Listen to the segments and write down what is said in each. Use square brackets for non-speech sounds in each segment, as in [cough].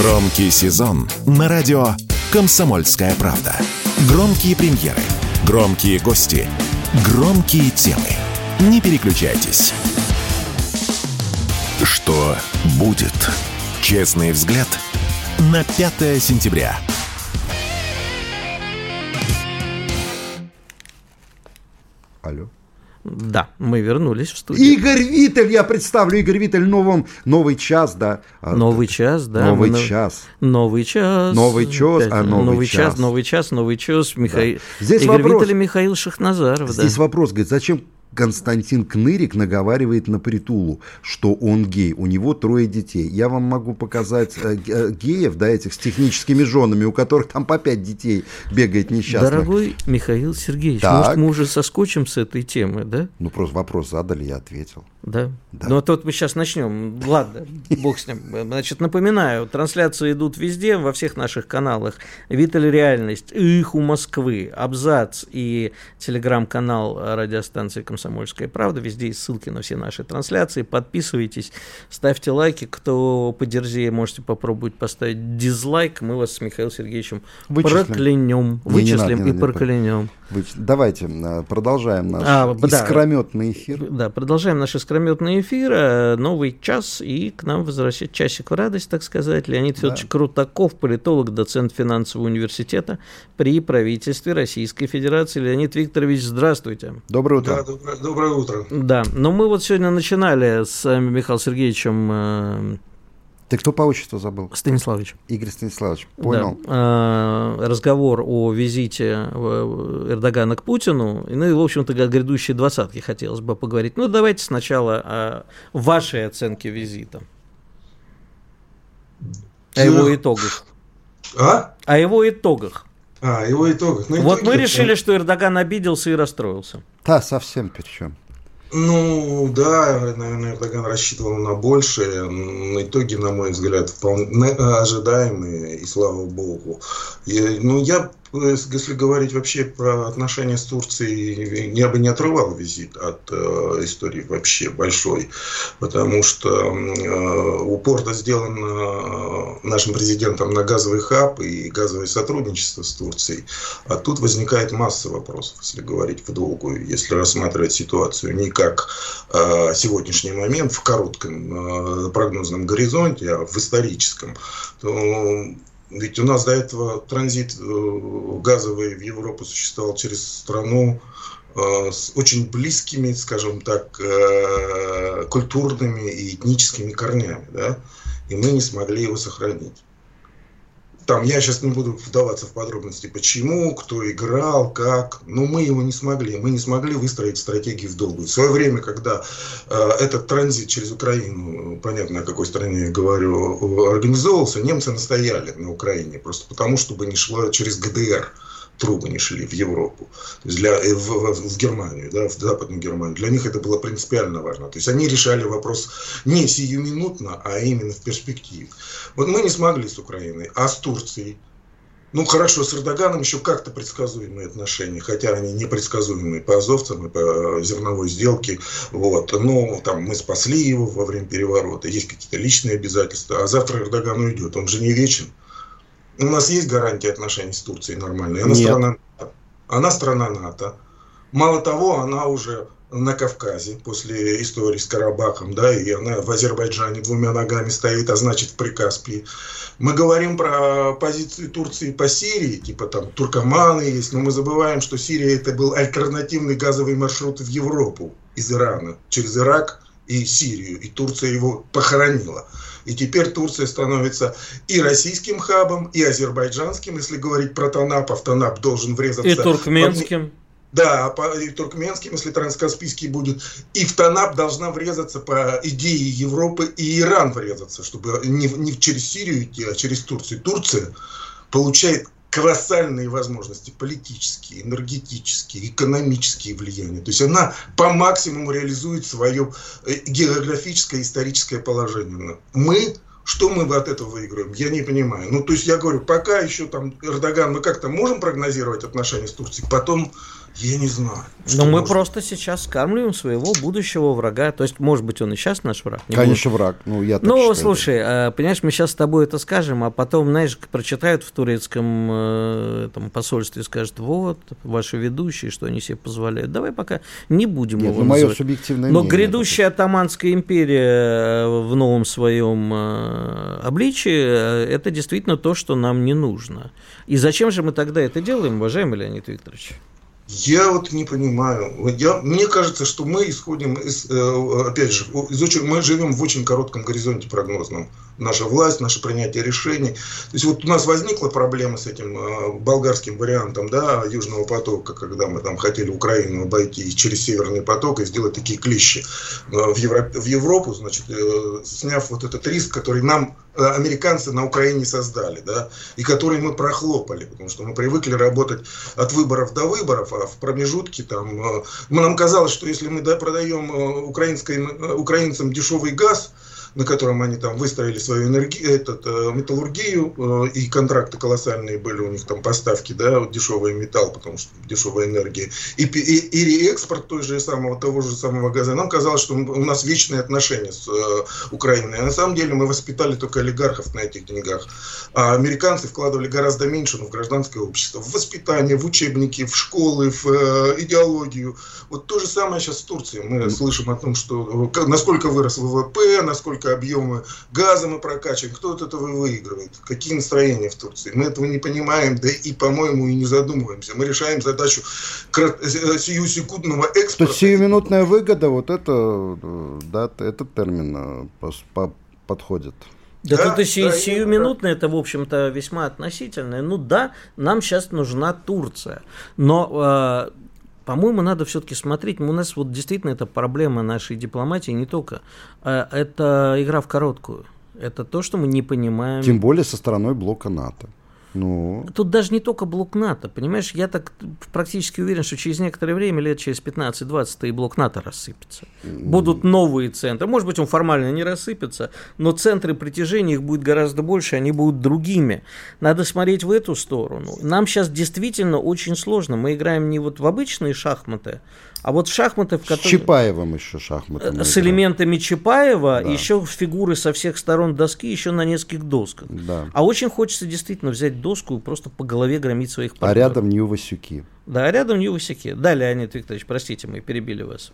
Громкий сезон на радио «Комсомольская правда». Громкие премьеры, громкие гости, громкие темы. Не переключайтесь. Что будет? Честный взгляд на 5 сентября. Алло. Да, мы вернулись в студию. Игорь Виттель, я представлю Игорь Виттель, новым, новый час, да. А, Новый час, да. Новый мы час. Новый час. Новый час, Опять, а новый час. час. Новый час, новый час. Михаил... Здесь Игорь вопрос. Виттель и Михаил Шахназаров. да. Здесь вопрос, говорит, зачем Константин Кнырик наговаривает на Притулу, что он гей, у него трое детей. Я вам могу показать э, э, геев, да, этих с техническими женами, у которых там по пять детей бегает несчастных. Дорогой Михаил Сергеевич, Так. может, мы уже соскочим с этой темы, да? Ну, просто вопрос задали, я ответил. Да. Да. Ну, а тут мы сейчас начнем. Ладно, [laughs] бог с ним. Значит, напоминаю, трансляции идут везде, во всех наших каналах. Виталь Реальность, Их у Москвы, Абзац и телеграм-канал радиостанции «Комсомольская правда». Везде есть ссылки на все наши трансляции. Подписывайтесь, ставьте лайки. Кто подерзее, можете попробовать поставить дизлайк. Мы вас с Михаилом Сергеевичем Вычислим. проклянем. Не, не Вычислим надо, не и надо, не проклянем. Вы- Давайте э, продолжаем наш А, да. искрометный эфир. Да, продолжаем наш искрометный эфир. Э, Новый час, и к нам возвращает часик в радость, так сказать. Леонид Федорович Крутаков, политолог, доцент финансового университета при правительстве Российской Федерации. Леонид Викторович, здравствуйте. Доброе утро. Да, доброе, доброе утро. Да, но мы вот сегодня начинали с э, Михаилом Сергеевичем э, Ты кто по отчеству забыл? Станиславовичем. Игорь Станиславович, понял. Да, э, разговор о визите э, Эрдогана к Путину, и, ну и, в общем-то, о грядущей двадцатке хотелось бы поговорить. Ну, давайте сначала о вашей оценке визита. О его итогах. А? О его итогах. А, его итогах. Ну, Вот итоги, мы решили, что Эрдоган обиделся и расстроился. Да, совсем причем. Ну, да, наверное, Эрдоган рассчитывал на большее. М, Итоги, на мой взгляд, вполне ожидаемые, и слава богу. И, ну, я, если говорить вообще про отношения с Турцией, я бы не отрывал визит от э, истории вообще большой, потому что э, упор-то сделан э, нашим президентом на газовый хаб и газовое сотрудничество с Турцией. А тут возникает масса вопросов, если говорить в долгую, если рассматривать ситуацию не как э, сегодняшний момент в коротком э, прогнозном горизонте, а в историческом, то ведь у нас до этого транзит э, газовый в Европу существовал через страну э, с очень близкими, скажем так, э, культурными и этническими корнями, да, и мы не смогли его сохранить. Там, я сейчас не буду вдаваться в подробности, почему, кто играл, как, но мы его не смогли. Мы не смогли выстроить стратегию в долгую. В свое время, когда э, этот транзит через Украину, понятно, о какой стране я говорю, организовывался, немцы настояли на Украине, просто потому, чтобы не шло через ГДР трубы не шли в Европу, то есть для, э, в, в- в Германию, да, в Западную Германию. Для них это было принципиально важно. То есть они решали вопрос не сиюминутно, а именно в перспективе. Вот мы не смогли с Украиной, а с Турцией. Ну хорошо, с Эрдоганом еще как-то предсказуемые отношения, хотя они непредсказуемые по азовцам и по зерновой сделке. Вот. Но там мы спасли его во время переворота, есть какие-то личные обязательства, а завтра Эрдоган уйдет, он же не вечен. У нас есть гарантия отношений с Турцией нормальные. Она Нет. страна НАТО. Она страна НАТО. Мало того, она уже на Кавказе после истории с Карабахом, да, и она в Азербайджане двумя ногами стоит, а значит в Прикаспии. Мы говорим про позиции Турции по Сирии, типа там туркоманы есть, но мы забываем, что Сирия это был альтернативный газовый маршрут в Европу из Ирана через Ирак и Сирию, и Турция его похоронила. И теперь Турция становится и российским хабом, и азербайджанским, если говорить про Танап, а в Танап должен врезаться... И туркменским. Да, по, и туркменским, если транскаспийский будет. И в Танап должна врезаться по идее Европы, и Иран врезаться, чтобы не, не через Сирию идти, а через Турцию. Турция получает колоссальные возможности политические, энергетические, экономические влияния. То есть она по максимуму реализует свое э, географическое историческое положение. Мы что мы от этого выиграем? Я не понимаю. Ну, то есть я говорю, пока еще там Эрдоган, мы как-то можем прогнозировать отношения с Турцией, потом Я не знаю. Но мы может... просто сейчас скармливаем своего будущего врага. То есть, может быть, он и сейчас наш враг. Конечно, будет. враг. Ну, я так Ну, считаю. слушай, а, понимаешь, мы сейчас с тобой это скажем, а потом, знаешь, прочитают в турецком э, там, посольстве, скажут, вот, ваши ведущие, что они себе позволяют. Давай пока не будем Нет, его ну, мое субъективное Но мнение, грядущая атаманская империя э, в новом своем э, обличии, это действительно то, что нам не нужно. И зачем же мы тогда это делаем, уважаемый Леонид Викторович? Я вот не понимаю. Я, мне кажется, что мы исходим из, э, опять же, из очень, мы живем в очень коротком горизонте прогнозном. Наша власть, наше принятие решений. То есть вот у нас возникла проблема с этим э, болгарским вариантом, да, Южного потока, когда мы там хотели Украину обойти через Северный поток и сделать такие клещи э, в, Евро, в Европу, значит, сняв вот этот риск, который нам американцы на Украине создали, да, и который мы прохлопали, потому что мы привыкли работать от выборов до выборов, а в промежутке там, э, нам казалось, что если мы продаем э, украинской, э, украинцам дешевый газ, на котором они там выстроили свою энергию, этот, э, металлургию, э, и контракты колоссальные были у них там поставки, да, вот дешевый металл, потому что дешевая энергия, и, и, и реэкспорт той же самого, того же самого газа. Нам казалось, что у нас вечные отношения с э, Украиной. А на самом деле мы воспитали только олигархов на этих деньгах. А американцы вкладывали гораздо меньше, но в гражданское общество, в воспитание, в учебники, в школы, в э, идеологию. Вот то же самое сейчас в Турции. Мы слышим о том, что насколько вырос ВВП, насколько сколько объемы газа мы прокачиваем, кто от этого выигрывает, какие настроения в Турции. Мы этого не понимаем, да и, по-моему, и не задумываемся. Мы решаем задачу э, сиюсекундного экспорта. То сиюминутная выгода, вот это, да, этот термин э, подходит. Да, да тут и да, сиюминутное, это, в общем-то, весьма относительное. Ну да, нам сейчас нужна Турция. Но э, по-моему, надо все-таки смотреть. У нас вот действительно это проблема нашей дипломатии не только. А это игра в короткую. Это то, что мы не понимаем. Тем более со стороной блока НАТО. Ну. Тут даже не только блок НАТО, понимаешь, я так практически уверен, что через некоторое время, лет через 15-20, и блок НАТО рассыпется. Будут новые центры. Может быть, он формально не рассыпется, но центры притяжения их будет гораздо больше, они будут другими. Надо смотреть в эту сторону. Нам сейчас действительно очень сложно. Мы играем не вот в обычные шахматы, а вот шахматы, в которых... С Чапаевым еще шахматы. С элементами Чапаева, да. еще фигуры со всех сторон доски, еще на нескольких досках. Да. А очень хочется действительно взять доску и просто по голове громить своих партнеров. А рядом Нью-Васюки. Да, а рядом Нью-Васюки. Да, Леонид Викторович, простите, мы перебили вас.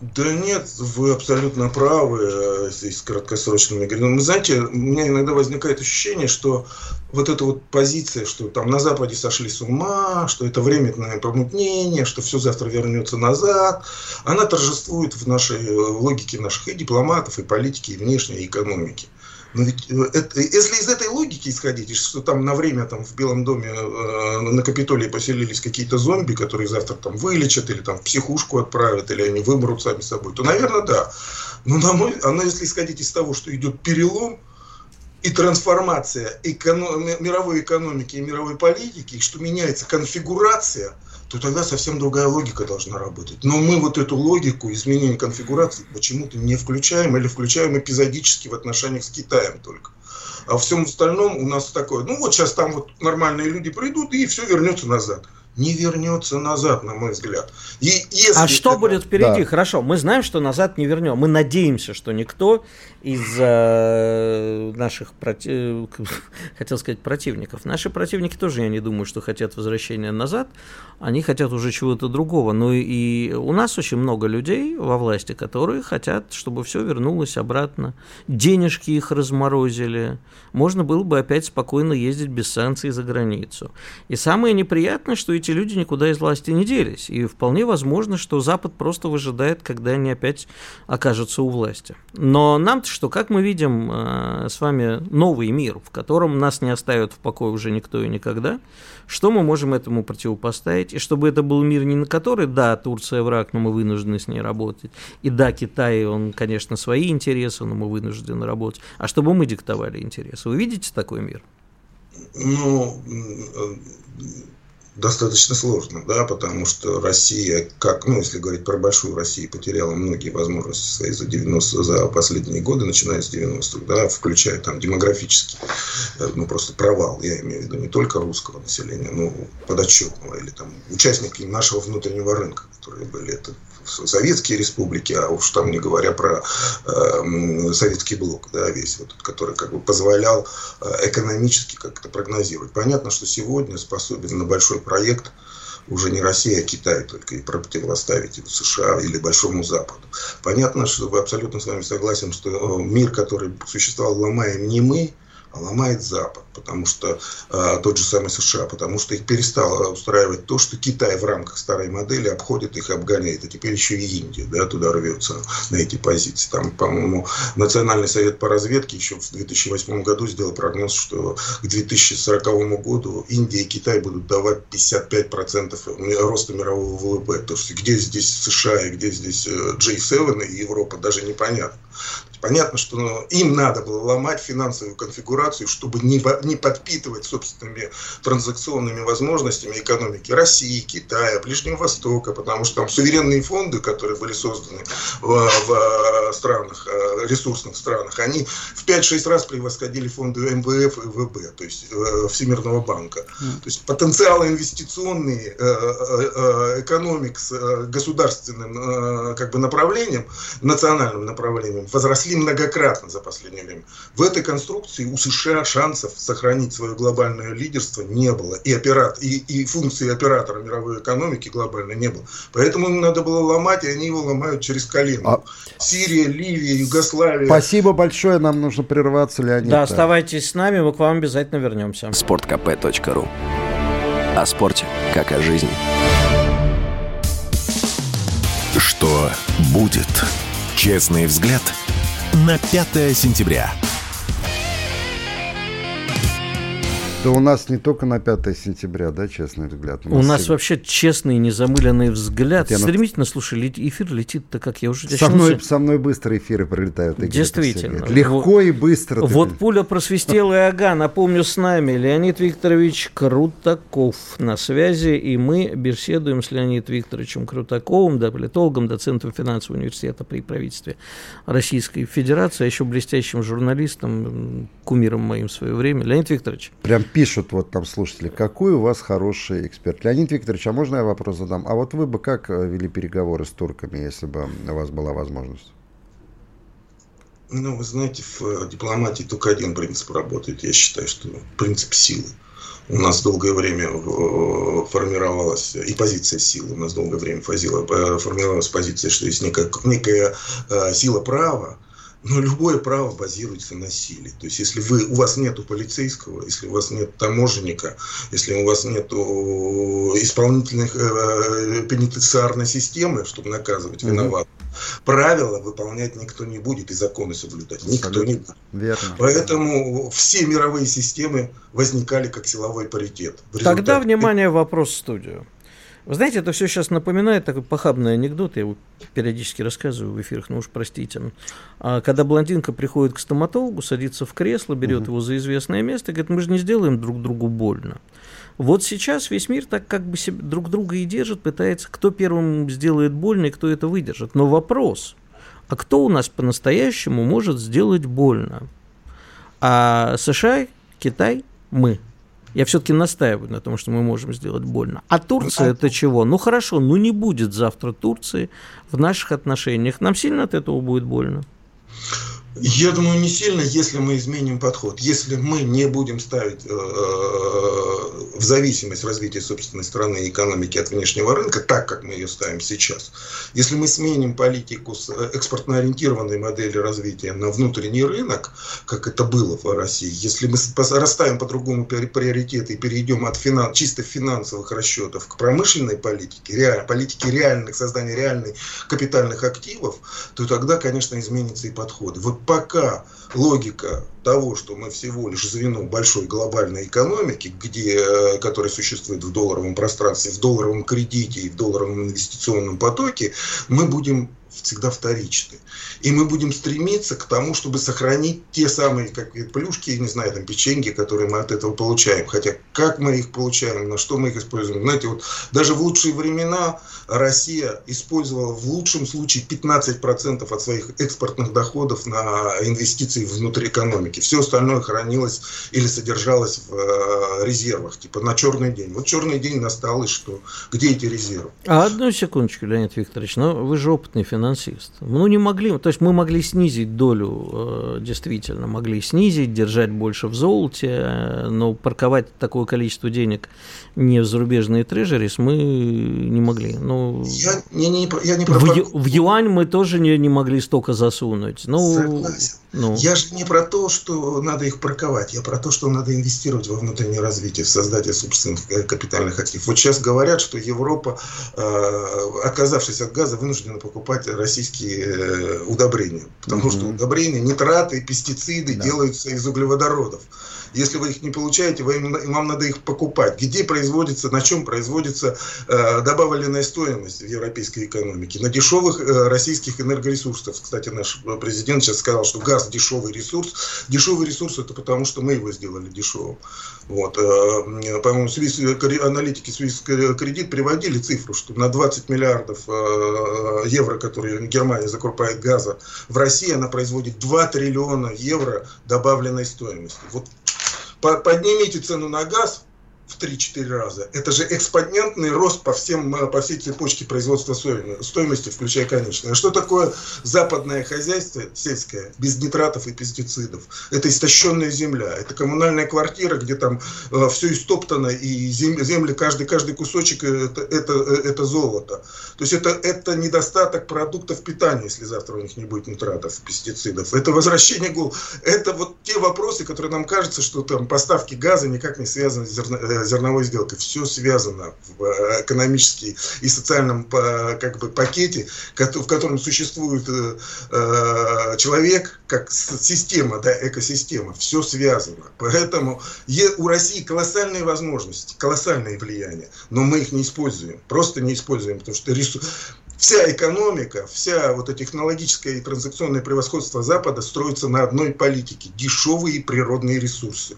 Да нет, вы абсолютно правы э, с краткосрочными горизонтами. Вы знаете, у меня иногда возникает ощущение, что вот эта вот позиция, что там на Западе сошли с ума, что это временное помутнение, что все завтра вернется назад, она торжествует в нашей э, логике наших и дипломатов, и политики, и внешней экономики. Ведь э, если из этой логики исходить, что там на время там в Белом доме э, на Капитолии поселились какие-то зомби, которые завтра там вылечат или там в психушку отправят, или они вымрут сами собой, то, наверное, да. Но на мой, она, если исходить из того, что идет перелом, и трансформация эконом... мировой экономики и мировой политики, что меняется конфигурация – то тогда совсем другая логика должна работать. Но мы вот эту логику изменения конфигурации почему-то не включаем или включаем эпизодически в отношениях с Китаем только. А всем остальном у нас такое, ну вот сейчас там вот нормальные люди придут и все вернется назад не вернется назад, на мой взгляд. И если а что это... будет впереди? Да. Хорошо, мы знаем, что назад не вернем. Мы надеемся, что никто из э, наших проти... [laughs] хотел сказать противников. Наши противники тоже, я не думаю, что хотят возвращения назад. Они хотят уже чего-то другого. Но и у нас очень много людей во власти, которые хотят, чтобы все вернулось обратно. Денежки их разморозили. Можно было бы опять спокойно ездить без санкций за границу. И самое неприятное, что эти эти люди никуда из власти не делись. И вполне возможно, что Запад просто выжидает, когда они опять окажутся у власти. Но нам-то что, как мы видим э, с вами новый мир, в котором нас не оставят в покое уже никто и никогда, что мы можем этому противопоставить? И чтобы это был мир не на который, да, Турция враг, но мы вынуждены с ней работать, и да, Китай, он, конечно, свои интересы, но мы вынуждены работать, а чтобы мы диктовали интересы. Вы видите такой мир? Ну, достаточно сложно, да, потому что Россия, как, ну, если говорить про большую Россию, потеряла многие возможности свои за 90 за последние годы, начиная с 90-х, да, включая там демографический, э, ну, просто провал, я имею в виду не только русского населения, но подотчетного, или там участники нашего внутреннего рынка, которые были, это советские республики, а уж там не говоря про э, советский блок, да, весь вот, который как бы позволял э, экономически как-то прогнозировать. Понятно, что сегодня способен на большой проект уже не Россия, а Китай только и противоставить США или Большому Западу. Понятно, что вы абсолютно с вами согласен, что э, мир, который существовал, ломаем не мы, ломает Запад, потому что э, тот же самый США, потому что их перестало устраивать то, что Китай в рамках старой модели обходит их обгоняет, а теперь еще и Индия, да, туда рвется на эти позиции. Там, по-моему, Национальный совет по разведке еще в 2008 году сделал прогноз, что к 2040 году Индия и Китай будут давать 55% роста мирового ВВП. То есть где здесь США и где здесь G7 и Европа, даже непонятно. Понятно, что ну, им надо было ломать финансовую конфигурацию, чтобы не, не подпитывать собственными транзакционными возможностями экономики России, Китая, Ближнего Востока, потому что там суверенные фонды, которые были созданы в, в э, странах, э, ресурсных странах, они в 5-6 раз превосходили фонды МВФ и ВБ, то есть э, Всемирного банка. То есть потенциалы инвестиционные экономик с государственным как бы направлением, национальным направлением возросли росли многократно за последнее время. В этой конструкции у США шансов сохранить свое глобальное лидерство не было. И, операт, и, и функции оператора мировой экономики глобально не было. Поэтому им надо было ломать, и они его ломают через колено. А... Сирия, Ливия, Югославия. Спасибо большое, нам нужно прерваться, Леонид. Да, оставайтесь с нами, мы к вам обязательно вернемся. Спорткп.ру О спорте, как о жизни. Что будет? Честный взгляд – на 5 сентября. Да у нас не только на 5 сентября, да, честный взгляд. У нас, у нас всегда... вообще честный, незамыленный взгляд. Я Стремительно, на... слушай, эфир летит-то, как я уже со мной, со мной быстро эфиры пролетают. Игорь, Действительно. Легко вот, и быстро. Вот ты... пуля просвистела и ага. Напомню, с нами Леонид Викторович Крутаков на связи. И мы беседуем с Леонидом Викторовичем Крутаковым, да, политологом, доцентом финансового университета при правительстве Российской Федерации, а еще блестящим журналистом, кумиром моим в свое время. Леонид Викторович. Прям пишут вот там слушатели, какой у вас хороший эксперт. Леонид Викторович, а можно я вопрос задам? А вот вы бы как э, вели переговоры с турками, если бы у вас была возможность? Ну, вы знаете, в э, дипломатии только один принцип работает. Я считаю, что принцип силы. У нас долгое время э, формировалась и позиция силы. У нас долгое время формировалась позиция, что есть некая, некая сила права, но любое право базируется на силе. То есть, если вы, у вас нет полицейского, если у вас нет таможенника, если у вас нет исполнительных э, пенитенциарной системы, чтобы наказывать виноватых, mm-hmm. правила выполнять никто не будет и законы соблюдать никто не будет. Верно. Поэтому все мировые системы возникали как силовой паритет. Тогда, внимание, вопрос в студию. Вы знаете, это все сейчас напоминает такой похабный анекдот, я его периодически рассказываю в эфирах, ну уж простите. А когда блондинка приходит к стоматологу, садится в кресло, берет угу. его за известное место и говорит, мы же не сделаем друг другу больно. Вот сейчас весь мир так как бы себе друг друга и держит, пытается, кто первым сделает больно и кто это выдержит. Но вопрос, а кто у нас по-настоящему может сделать больно? А США, Китай, мы – я все-таки настаиваю на том, что мы можем сделать больно. А Турция это чего? Ну хорошо, ну не будет завтра Турции в наших отношениях. Нам сильно от этого будет больно. Я думаю, не сильно, если мы изменим подход. Если мы не будем ставить э, в зависимость развития собственной страны и экономики от внешнего рынка, так как мы ее ставим сейчас. Если мы сменим политику с э, экспортно-ориентированной модели развития на внутренний рынок, как это было в России, если мы расставим по-другому приоритеты и перейдем от финан, чисто финансовых расчетов к промышленной политике, реаль, политике реальных, создания реальных капитальных активов, то тогда, конечно, изменится и подходы. Вот пока логика того, что мы всего лишь звено большой глобальной экономики, где, э, которая существует в долларовом пространстве, в долларовом кредите и в долларовом инвестиционном потоке, мы будем всегда вторичны. И мы будем стремиться к тому, чтобы сохранить те самые как плюшки, не знаю, там, печеньки, которые мы от этого получаем. Хотя как мы их получаем, на что мы их используем. Знаете, вот даже в лучшие времена Россия использовала в лучшем случае 15% от своих экспортных доходов на инвестиции внутрь экономики. Все остальное хранилось или содержалось в э, резервах, типа на черный день. Вот черный день настал, и что? Где эти резервы? А одну секундочку, Леонид Викторович, ну вы же опытный финансист. Ну не могли, то есть мы могли снизить долю, э, действительно, могли снизить, держать больше в золоте, но парковать такое количество денег не в зарубежные трежерис мы не могли. Ну, я, не, не, я не про в, в юань мы тоже не, не могли столько засунуть. Ну, Согласен. Ну. Я же не про то, что надо их парковать, я про то, что надо инвестировать во внутреннее развитие, в создание собственных э, капитальных активов. Вот сейчас говорят, что Европа, отказавшись от газа, вынуждена покупать российские э, удобрения, потому mm-hmm. что удобрения, нитраты, пестициды да. делаются из углеводородов. Если вы их не получаете, вы, вам надо их покупать. Где производится, на чем производится э, добавленная стоимость в европейской экономике? На дешевых э, российских энергоресурсах. Кстати, наш президент сейчас сказал, что газ дешевый ресурс. Дешевый ресурс это потому, что мы его сделали дешевым. Вот. Э, по-моему, Свис, аналитики Свис кредит приводили цифру, что на 20 миллиардов э, евро, которые Германия закупает газа, в России она производит 2 триллиона евро добавленной стоимости. Вот поднимите цену на газ, в 3-4 раза. Это же экспонентный рост по, всем, э, по всей цепочке производства стоимости, включая конечное. Что такое западное хозяйство сельское без нитратов и пестицидов? Это истощенная земля, это коммунальная квартира, где там э, все истоптано, и зем, земли, каждый, каждый кусочек это, это, это золото. То есть это, это недостаток продуктов питания, если завтра у них не будет нитратов и пестицидов. Это возвращение гол. Это вот те вопросы, которые нам кажется, что там поставки газа никак не связаны с зерно, э, зерновой сделкой. Все связано в э, экономическом и социальном как бы, пакете, в котором существует э, человек как система, да, экосистема. Все связано. Поэтому у России колоссальные возможности, колоссальные влияния, но мы их не используем. Просто не используем, потому что вся экономика, вся вот это технологическое и транзакционное превосходство Запада строится на одной политике – дешевые природные ресурсы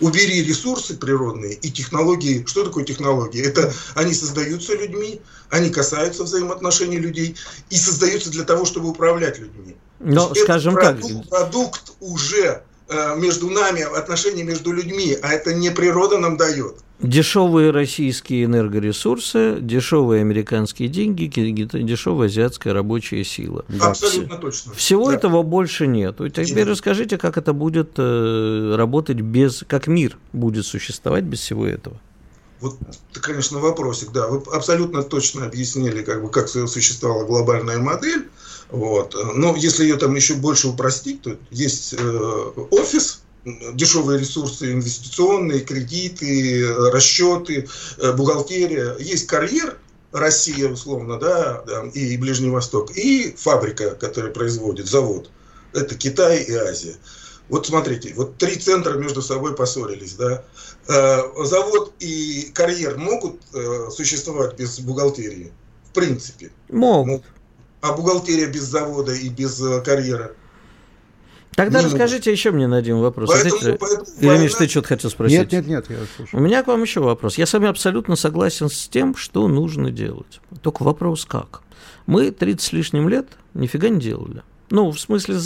убери ресурсы природные и технологии. Что такое технологии? Это они создаются людьми, они касаются взаимоотношений людей и создаются для того, чтобы управлять людьми. Но, скажем продукт, так. Продукт уже э, между нами, отношения между людьми, а это не природа нам дает. Дешевые российские энергоресурсы, дешевые американские деньги, дешевая азиатская рабочая сила. Да. Абсолютно точно. Всего да. этого больше нет. Теперь расскажите, как это будет э, работать без, как мир будет существовать без всего этого. Вот, это, конечно, вопросик, да. Вы абсолютно точно объяснили, как бы, как существовала глобальная модель. Вот. Но если ее там еще больше упростить, то есть э, офис, дешевые ресурсы инвестиционные, кредиты, расчеты, э, бухгалтерия. Есть карьер, Россия, условно, да, и Ближний Восток, и фабрика, которая производит, завод. Это Китай и Азия. Вот смотрите, вот три центра между собой поссорились, да. Э, завод и карьер могут э, существовать без бухгалтерии? В принципе. Могут. А бухгалтерия без завода и без карьера? Тогда не расскажите может. еще мне на один вопрос. Поэтому, Знаете, поэтому Или, война... Миш, ты что-то хотел спросить? Нет, нет, нет, я слушаю. У меня к вам еще вопрос. Я с вами абсолютно согласен с тем, что нужно делать. Только вопрос как. Мы 30 с лишним лет нифига не делали. Ну, в смысле,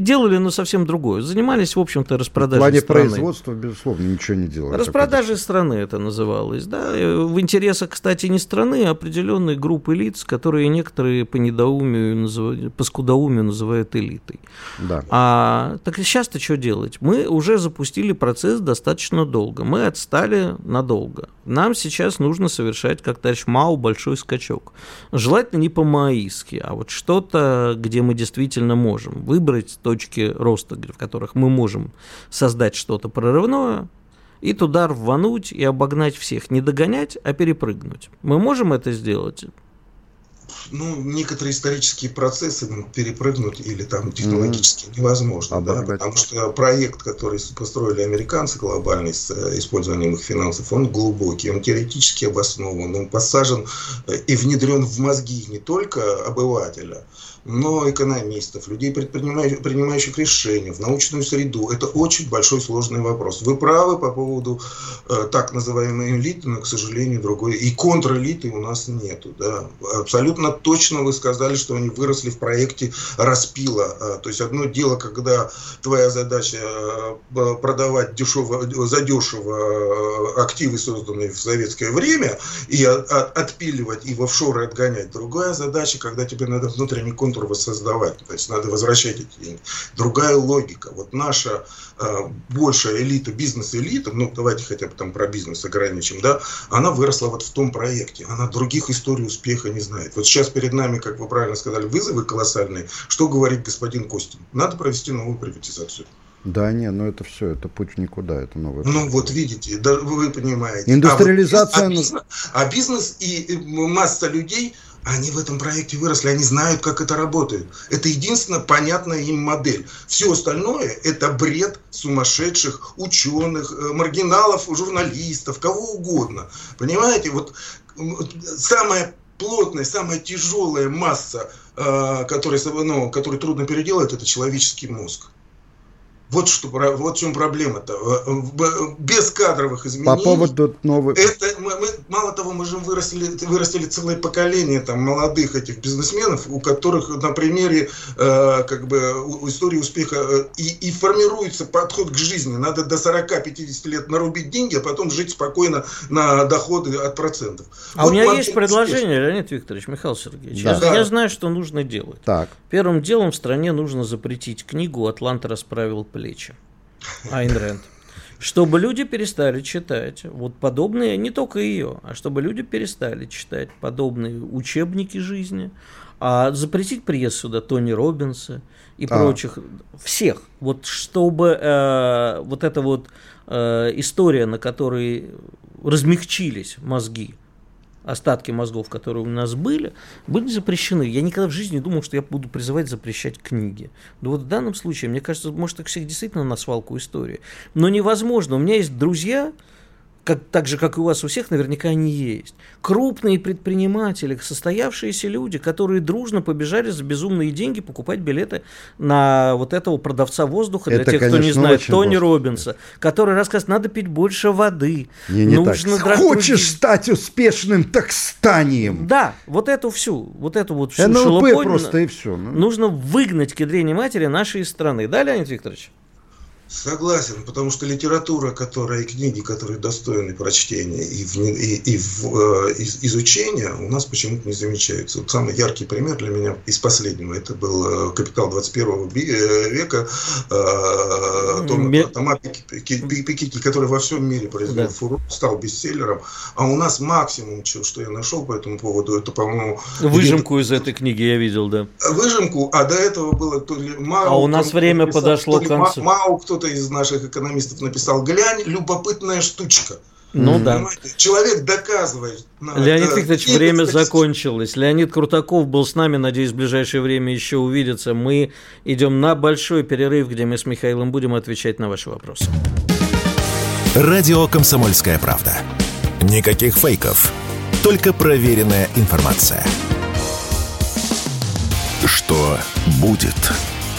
делали, но совсем другое. Занимались, в общем-то, распродажей страны. В плане производства, безусловно, ничего не делали. Распродажей страны это называлось, да. В интересах, кстати, не страны, а определенной группы лиц, которые некоторые по недоумию, называют, по скудоумию называют элитой. Да. А так сейчас-то что делать? Мы уже запустили процесс достаточно долго. Мы отстали надолго. Нам сейчас нужно совершать, как товарищ Мау, большой скачок. Желательно не по-маистски, а вот что-то, где мы действительно действительно можем выбрать точки роста, в которых мы можем создать что-то прорывное, и туда рвануть и обогнать всех. Не догонять, а перепрыгнуть. Мы можем это сделать? ну, некоторые исторические процессы перепрыгнуть или там технологически mm-hmm. невозможно, да, потому что проект, который построили американцы глобальный с э, использованием их финансов, он глубокий, он теоретически обоснован, он посажен э, и внедрен в мозги не только обывателя, но экономистов, людей, принимающих решения, в научную среду. Это очень большой сложный вопрос. Вы правы по поводу э, так называемой элиты, но, к сожалению, другой. И контрэлиты у нас нету. Да. Абсолютно точно вы сказали, что они выросли в проекте распила. А, то есть одно дело, когда твоя задача э, продавать дешево, задешево э, активы, созданные в советское время, и отпиливать и в офшоры отгонять. Другая задача, когда тебе надо внутренний контур воссоздавать, то есть надо возвращать эти деньги. Другая логика. Вот наша э, большая элита, бизнес-элита, ну давайте хотя бы там про бизнес ограничим, да, она выросла вот в том проекте. Она других историй успеха не знает. Вот сейчас перед нами, как вы правильно сказали, вызовы колоссальные. Что говорит господин Костин? Надо провести новую приватизацию. Да, не, ну это все, это путь никуда, это новый. Ну вот видите, да, вы понимаете. Индустриализация. А, вот, а, бизнес, а бизнес и масса людей, они в этом проекте выросли, они знают, как это работает. Это единственная понятная им модель. Все остальное – это бред сумасшедших ученых, э, маргиналов, журналистов, кого угодно. Понимаете, вот самая плотная, самая тяжелая масса, э, которая, ну, которую трудно переделать, это человеческий мозг. Вот, что, вот в чем проблема-то. Без кадровых изменений. По поводу новых... Это, мы, мы, мало того, мы же вырастили, вырастили целое поколение там, молодых этих бизнесменов, у которых на примере э, как бы, истории успеха э, и, и формируется подход к жизни. Надо до 40-50 лет нарубить деньги, а потом жить спокойно на доходы от процентов. А вот у меня есть предложение, Леонид Викторович, Михаил Сергеевич. Да. Я, я знаю, что нужно делать. Так. Первым делом в стране нужно запретить книгу «Атлант расправил плечи. Айн Рэнд. Чтобы люди перестали читать. Вот подобные, не только ее, а чтобы люди перестали читать подобные учебники жизни, а запретить приезд сюда Тони Робинса и а. прочих, всех, вот чтобы э, вот эта вот э, история, на которой размягчились мозги, остатки мозгов, которые у нас были, были запрещены. Я никогда в жизни не думал, что я буду призывать запрещать книги. Но вот в данном случае, мне кажется, может, это всех действительно на свалку истории. Но невозможно. У меня есть друзья, как, так же, как и у вас у всех, наверняка они есть. Крупные предприниматели, состоявшиеся люди, которые дружно побежали за безумные деньги покупать билеты на вот этого продавца воздуха, для Это, тех, конечно, кто не знает, Тони Робинса, который рассказывает, надо пить больше воды. Не, не нужно так. Хочешь стать успешным, так станем. Да, вот эту всю, вот эту вот всю НЛП просто и все. Ну. Нужно выгнать к матери нашей страны. Да, Леонид Викторович? Согласен, потому что литература, которая и книги, которые достойны прочтения и, в, и, и в, э, из, изучения, у нас почему-то не замечаются. Вот самый яркий пример для меня из последнего, это был э, «Капитал 21 э, века» э, Тома, Тома Пикетти, который во всем мире произвел да. фурор, стал бестселлером. А у нас максимум, что, что я нашел по этому поводу, это, по-моему... Выжимку из этой книги я видел, да. Выжимку, а до этого было то ли Мау... А у нас время подошло к концу. Мау, кто-то из наших экономистов написал, глянь, любопытная штучка. Ну mm-hmm. да. Человек доказывает. Леонид это, Викторович, время закончилось. Леонид Крутаков был с нами, надеюсь, в ближайшее время еще увидится. Мы идем на большой перерыв, где мы с Михаилом будем отвечать на ваши вопросы. Радио «Комсомольская правда». Никаких фейков, только проверенная информация. Что будет?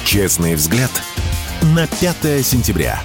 Честный взгляд – на 5 сентября.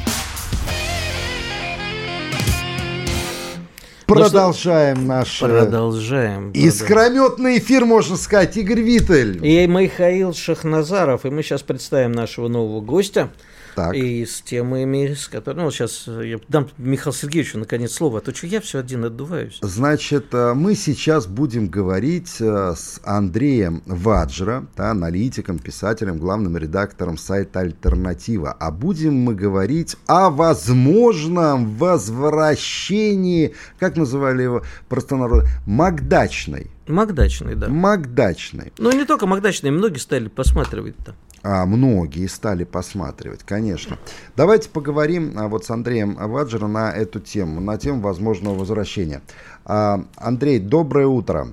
Продолжаем наш... Э, продолжаем. Искрометный эфир, можно сказать, Игорь Виттель. И Михаил Шахназаров. И мы сейчас представим нашего нового гостя. Так. И с темами, с которыми... Ну, сейчас я дам Михаилу Сергеевичу наконец слово, а то что я все один отдуваюсь. Значит, э, мы сейчас будем говорить э, с Андреем Ваджра, да, аналитиком, писателем, главным редактором сайта «Альтернатива». А будем мы говорить о возможном возвращении, как называли его простонародно, Магдачной. Магдачной, да. Магдачной. Ну, не только Магдачной, многие стали посматривать-то а, многие стали посматривать, конечно. Давайте поговорим а, вот с Андреем Ваджером на эту тему, на тему возможного возвращения. А, Андрей, доброе утро.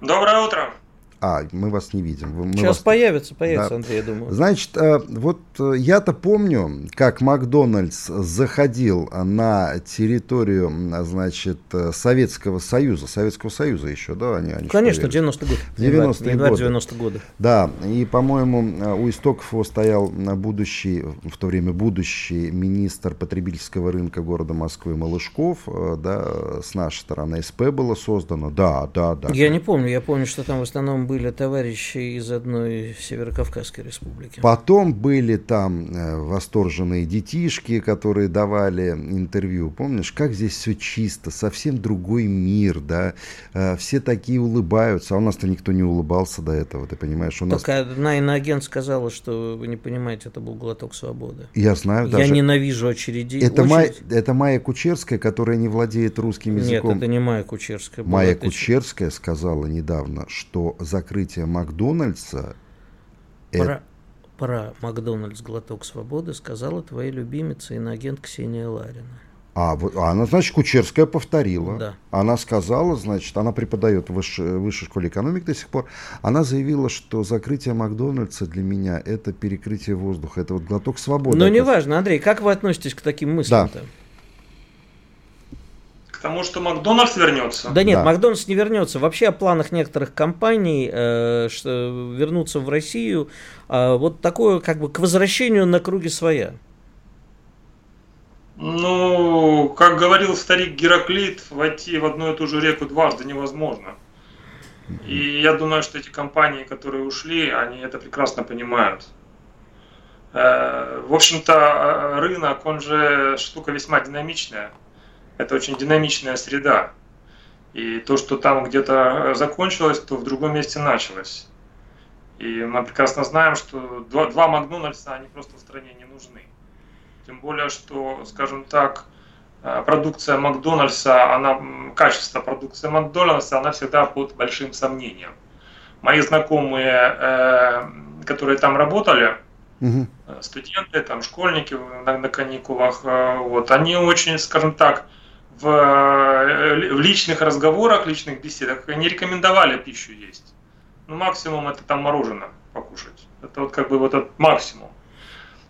Доброе утро. А, мы вас не видим. Мы Сейчас вас... появится, появится, Да. Андрей, я думаю. Значит, э, вот э, я-то помню, как Макдональдс заходил на территорию, значит, э, Советского Союза. Советского Союза еще, да? Они, они Конечно, появились. 90-й год. 90-е Январь годы. 90 года. Да, и, по-моему, у истоков его стоял будущий, в то время будущий министр потребительского рынка города Москвы Малышков, да, с нашей стороны СП было создано, да, да, да. Я не помню, я помню, что там в основном были товарищи из одной Северокавказской республики. Потом были там э, восторженные детишки, которые давали интервью. Помнишь, как здесь все чисто, совсем другой мир, да? Э, все такие улыбаются, а у нас-то никто не улыбался до этого, ты понимаешь? У нас... Только одна иноагент сказала, что вы не понимаете, это был глоток свободы. Я знаю, Я даже... ненавижу очереди. Это, Очередь- Майя, это Майя Кучерская, которая не владеет русским Нет, языком. это не Майя Кучерская. Майя это- Кучерская сказала недавно, что закрытие Макдональдса это- Про, про Макдональдс глоток свободы сказала твоя любимица иноагент Ксения Ларина. А, вот, а она, значит, Кучерская повторила. Да. Она сказала, значит, она преподает в высшей, высшей школе экономики до сих пор. Она заявила, что закрытие Макдональдса для меня это перекрытие воздуха, это вот глоток свободы. Но Это- неважно, Андрей, как вы относитесь к таким мыслям-то? К тому, что Макдональдс вернется. Да нет, Да. Макдональдс не вернется. Вообще о планах некоторых компаний э, что вернуться в Россию, а, вот такое как бы к возвращению на круги своя. Ну, как говорил старик Гераклит, войти в одну и ту же реку дважды невозможно. И я думаю, что эти компании, которые ушли, они это прекрасно понимают. Э, В общем-то, э, рынок, он же штука весьма динамичная. Это очень динамичная среда. И то, что там где-то э, закончилось, то в другом месте началось. И мы прекрасно знаем, что два, два Макдональдса, они просто в стране не нужны. Тем более, что, скажем так, э, продукция Макдональдса, она, качество продукции Макдональдса, она всегда под большим сомнением. Мои знакомые, э, которые там работали, э, студенты, там, школьники на, на каникулах, вот, они очень, скажем так, в, э, в личных разговорах, личных беседах не рекомендовали пищу есть. Ну, максимум это там мороженое покушать. Это вот как бы вот этот максимум.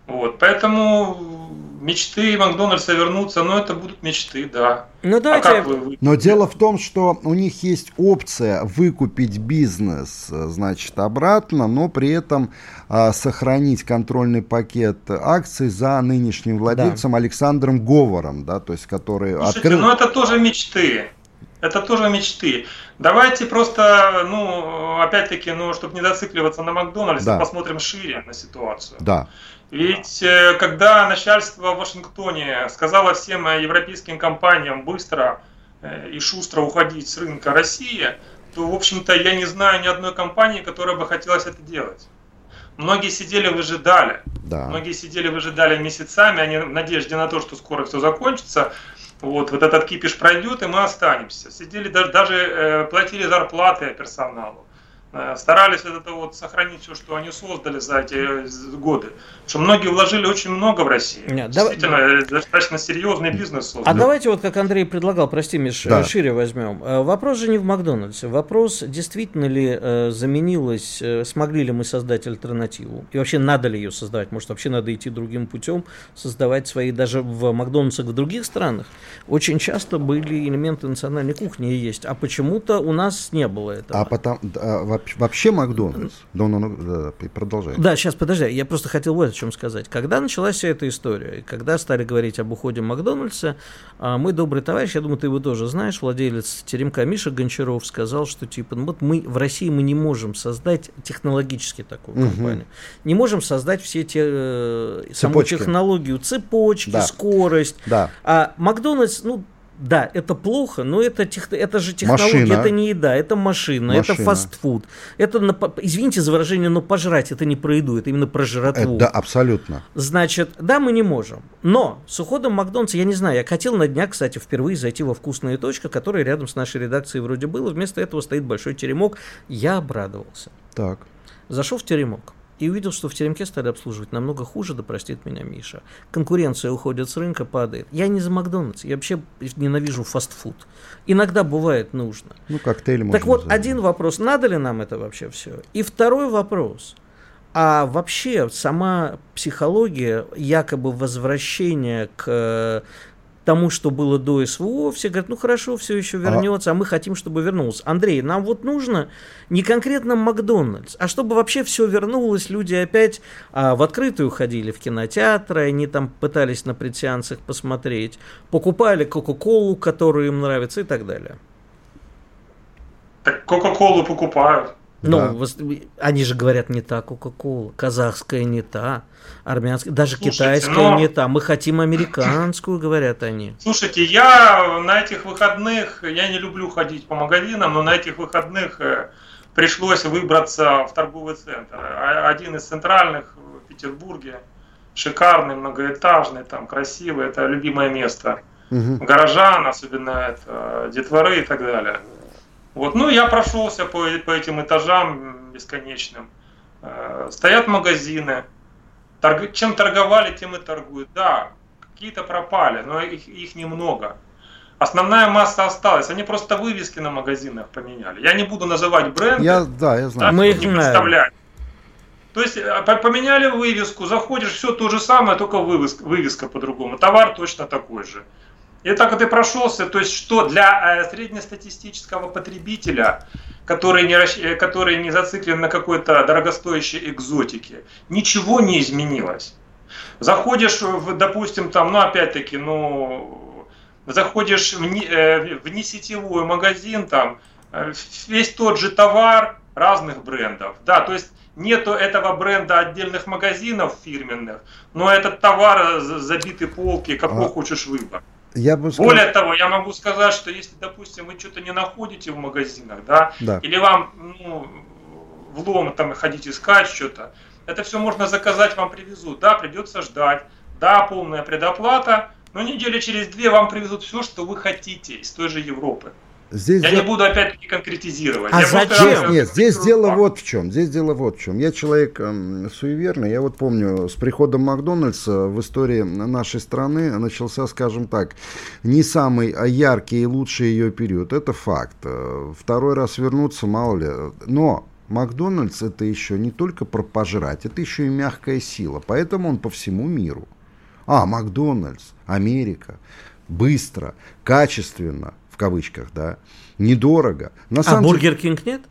Вот, поэтому мечты Макдональдса вернуться, но это будут мечты, да. Ну А давайте... как вы, Но дело в том, что у них есть опция выкупить бизнес, значит, обратно, но при этом а, сохранить контрольный пакет акций за нынешним владельцем Александром Говором, да, то есть который Слушайте, открыл. ну это тоже мечты. Это тоже мечты. Давайте просто, ну, опять-таки, ну, чтобы не зацикливаться на Макдональдсе, Да. посмотрим шире на ситуацию. Да, Ведь э, когда начальство в Вашингтоне сказало всем э, европейским компаниям быстро э, и шустро уходить с рынка России, то, в общем-то, я не знаю ни одной компании, которая бы хотелось это делать. Многие сидели, выжидали. да. Многие сидели, выжидали месяцами, они в надежде на то, что скоро все закончится. Вот, вот этот кипиш пройдет, и мы останемся. Сидели, даже, даже э, платили зарплаты персоналу. Э, старались это вот сохранить все, что они создали за эти э, годы. Что многие вложили очень много в Россию. Нет, давай- Действительно, э, достаточно серьезный бизнес А создан. давайте вот, как Андрей предлагал, прости, Миш, Да. шире возьмем. Вопрос же не в Макдональдсе. Вопрос, действительно ли заменилось, смогли ли мы создать альтернативу? И вообще надо ли ее создавать? Может, вообще надо идти другим путем, создавать свои, даже в Макдональдсах в других странах. Очень часто были элементы национальной кухни и есть, а почему-то у нас не было этого. А потом да, вообще, Макдональдс. Да, ну, да, продолжай. Да, сейчас, подожди, я просто хотел вот о чем сказать. Когда началась вся эта история, когда стали говорить об уходе Макдональдса, а, мой добрый товарищ, я думаю, ты его тоже знаешь, владелец теремка Миша Гончаров сказал, что типа, ну вот мы в России мы не можем создать технологически такую Мгм. компанию, не можем создать все те э, саму Цепочки. технологию, цепочки, Да. скорость. Да. А Макдональдс, ну да, это плохо, но это, тех- это же технология, Машина. это не еда, это машина, это Машина. фастфуд. Это, на по- извините за выражение, но пожрать, это не про еду, это именно про Это, жратву. да, абсолютно. Значит, да, мы не можем. Но с уходом Макдональдса, я не знаю, я хотел на днях, кстати, впервые зайти во «Вкусная точка», которая рядом с нашей редакцией вроде было. Вместо этого стоит большой теремок. Я обрадовался. Так. Зашел в теремок. И увидел, что в теремке стали обслуживать намного хуже, да простит меня Миша. Конкуренция уходит с рынка, падает. Я не за Макдональдс, я вообще ненавижу фастфуд. Иногда бывает нужно. Ну, коктейли Так вот, заменить. один вопрос, надо ли нам это вообще все? И второй вопрос. А вообще сама психология якобы возвращения к тому, что было до СВО, все говорят, ну хорошо, все еще вернется, а, мы хотим, чтобы вернулось. Андрей, нам вот нужно не конкретно Макдональдс, а чтобы вообще все вернулось, люди опять а, в открытую ходили в кинотеатры, они там пытались на предсеансах посмотреть, покупали Кока-Колу, которая им нравится и так далее. Так Кока-Колу покупают. Ну, Да. они же говорят не та Кока-Кола, казахская не та, армянская, даже Слушайте, китайская но- не та. Мы хотим американскую, говорят они. Слушайте, я на этих выходных, я не люблю ходить по магазинам, но на этих выходных э, пришлось выбраться в торговый центр. А- Один из центральных в Петербурге, шикарный, многоэтажный, там красивый, это любимое место Мгм. горожан, особенно это детворы и так далее. Вот, ну, я прошелся по, по этим этажам бесконечным. Э, Стоят магазины. Торг- Чем торговали, тем и торгуют. Да, какие-то пропали, но их, их немного. Основная масса осталась. Они просто вывески на магазинах поменяли. Я не буду называть бренды. Я, да, я знаю. Мы чтобы их не знаем. представлять. То есть э, по- поменяли вывеску, заходишь, все то же самое, только вывеска, вывеска по-другому. Товар точно такой же. И так вот ты прошелся, то есть что для э, среднестатистического потребителя, который не, э, который не зациклен на какой-то дорогостоящей экзотике, ничего не изменилось. Заходишь, в, допустим, там, ну опять-таки, ну, заходишь в, не- э, в несетевой магазин, там, весь тот же товар разных брендов. Да, то есть нету этого бренда отдельных магазинов фирменных, но этот товар за- забиты полки, какой А- хочешь выбор. Я бы сказал- Более того, я могу сказать, что если, допустим, вы что-то не находите в магазинах, да, Да. или вам ну, в лом там ходить искать что-то, это все можно заказать, вам привезут. Да, придется ждать. Да, полная предоплата, но недели через две вам привезут все, что вы хотите из той же Европы. Здесь Я де- не буду опять-таки конкретизировать. А Я просто зачем? рассказываю Нет, здесь дело факт. вот в чем. Здесь дело вот в чем. Я человек эм, суеверный. Я вот помню, с приходом Макдональдса в истории нашей страны начался, скажем так, не самый а, яркий и лучший ее период. Это факт. Э, Второй раз вернуться, мало ли. Но Макдональдс это еще не только про пожрать, это еще и мягкая сила. Поэтому он по всему миру. А, Макдональдс, Америка, быстро, качественно, в кавычках, да, недорого. На А самом деле- Бургер Кинг нет?